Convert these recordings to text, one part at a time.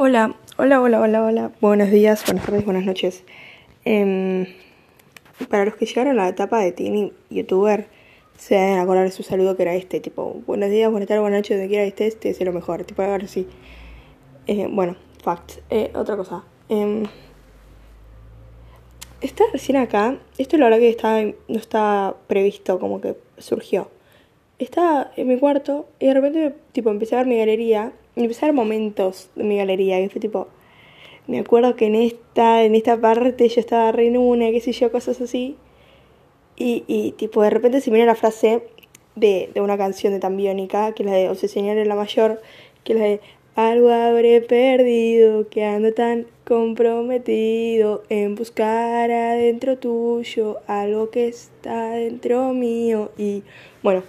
Hola, hola, hola, hola, hola. Buenos días, buenas tardes, buenas noches. Em, para los que llegaron a la etapa de teen youtuber, se deben acordar de su saludo que era este, tipo, buenos días, buenas tardes, buenas noches, donde quiera este, este es lo mejor, tipo, ahora sí. Eh, bueno, fact. Eh, otra cosa. Eh, está recién acá, esto la verdad que está, no está previsto, como que surgió. Estaba en mi cuarto y de repente, tipo, empecé a ver mi galería y empecé a ver momentos de mi galería y fue tipo, me acuerdo que en esta, en esta parte yo estaba re en una, qué sé yo, cosas así. Y, y tipo, de repente se me la frase de, de una canción de Tambiónica, que es la de Obsesionar en la mayor, que es la de algo habré perdido, que ando tan comprometido en buscar adentro tuyo algo que está dentro mío. Y bueno,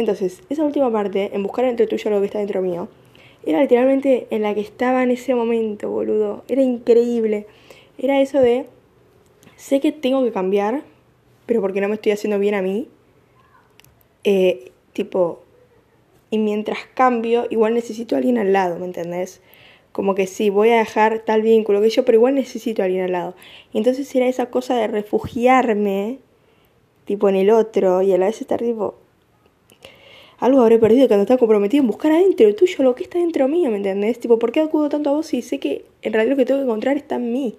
entonces, esa última parte, en buscar adentro tuyo algo que está dentro mío, era literalmente en la que estaba en ese momento, boludo. Era increíble. Era eso de, sé que tengo que cambiar, pero porque no me estoy haciendo bien a mí. Eh, tipo, y mientras cambio, igual necesito a alguien al lado, ¿me entendés? Como que sí, voy a dejar tal vínculo que yo, pero igual necesito a alguien al lado. Y entonces era esa cosa de refugiarme, tipo en el otro, y a la vez estar tipo, algo habré perdido cuando estaba comprometido en buscar adentro tuyo lo que está dentro mío, ¿me entendés? Tipo, ¿por qué acudo tanto a vos si sé que en realidad lo que tengo que encontrar está en mí?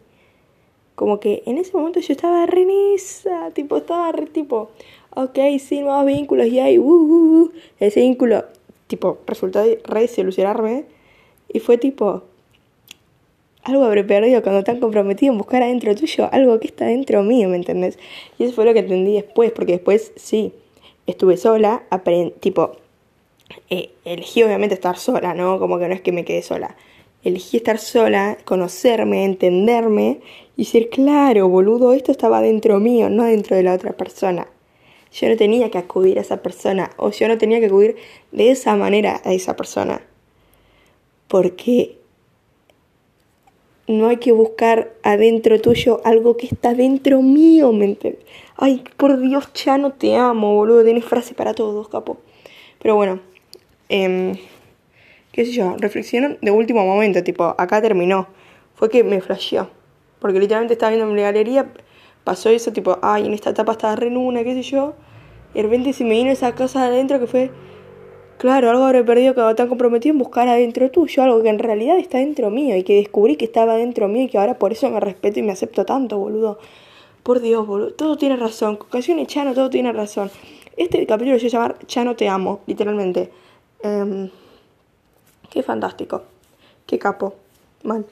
Como que en ese momento yo estaba re en tipo, estaba re tipo, ok, sí, nuevos vínculos y hay, uh, uh, uh, ese vínculo, tipo, resultó re desilusionarme y fue tipo, algo habré perdido cuando tan comprometido en buscar adentro tuyo algo que está dentro mío, ¿me entendés? Y eso fue lo que entendí después, porque después sí, estuve sola, tipo, eh, elegí obviamente estar sola, ¿no? Como que no es que me quedé sola. Elegí estar sola, conocerme, entenderme y decir, claro, boludo, esto estaba dentro mío, no dentro de la otra persona. Yo no tenía que acudir a esa persona o yo no tenía que acudir de esa manera a esa persona. Porque no hay que buscar adentro tuyo algo que está dentro mío, ¿me entiendes? Ay, por Dios, ya no te amo, boludo. Tienes frase para todos, capo. Pero bueno, eh, qué sé yo, reflexiono de último momento, tipo, acá terminó. Fue que me flasheó. Porque literalmente estaba viendo en la galería, pasó eso, tipo, ay, en esta etapa estaba re una, qué sé yo. Y de repente se me vino esa cosa adentro que fue, claro, algo habré perdido que tan comprometido en buscar adentro tuyo, algo que en realidad está dentro mío y que descubrí que estaba dentro mío y que ahora por eso me respeto y me acepto tanto, boludo. Por Dios, boludo. Todo tiene razón. y Chano, todo tiene razón. Este capítulo se llama Chano te amo, literalmente. Eh, qué fantástico. Qué capo. Mal.